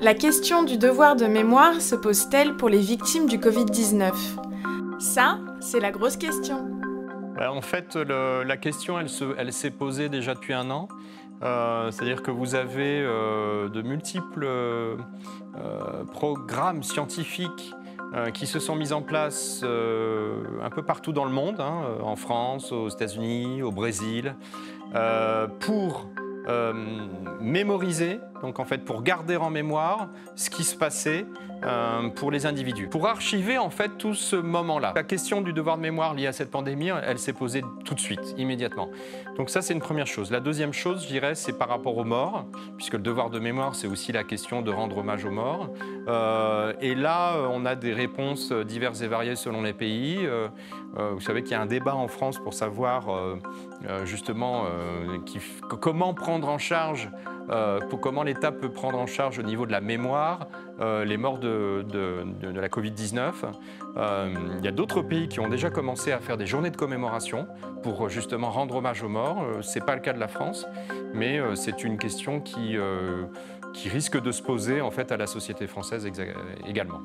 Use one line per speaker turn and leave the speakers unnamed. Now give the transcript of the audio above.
La question du devoir de mémoire se pose-t-elle pour les victimes du Covid-19 Ça, c'est la grosse question.
Bah, en fait, la question, elle, s'est posée déjà depuis un an. Euh, c'est-à-dire que vous avez euh, de multiples euh, programmes scientifiques qui se sont mis en place un peu partout dans le monde, hein, en France, aux États-Unis, au Brésil, pour mémoriser, donc en fait pour garder en mémoire ce qui se passait euh, pour les individus. Pour archiver en fait tout ce moment-là. La question du devoir de mémoire lié à cette pandémie, elle s'est posée tout de suite, immédiatement. Donc ça c'est une première chose. La deuxième chose, je dirais, c'est par rapport aux morts, puisque le devoir de mémoire, c'est aussi la question de rendre hommage aux morts. Euh, et là, on a des réponses diverses et variées selon les pays. Euh, vous savez qu'il y a un débat en France pour savoir justement comment prendre en charge euh, comment l'État peut prendre en charge au niveau de la mémoire euh, les morts de, la Covid-19. Euh, il y a d'autres pays qui ont déjà commencé à faire des journées de commémoration pour justement rendre hommage aux morts. Ce n'est pas le cas de la France, mais c'est une question qui, qui risque de se poser en fait à la société française également.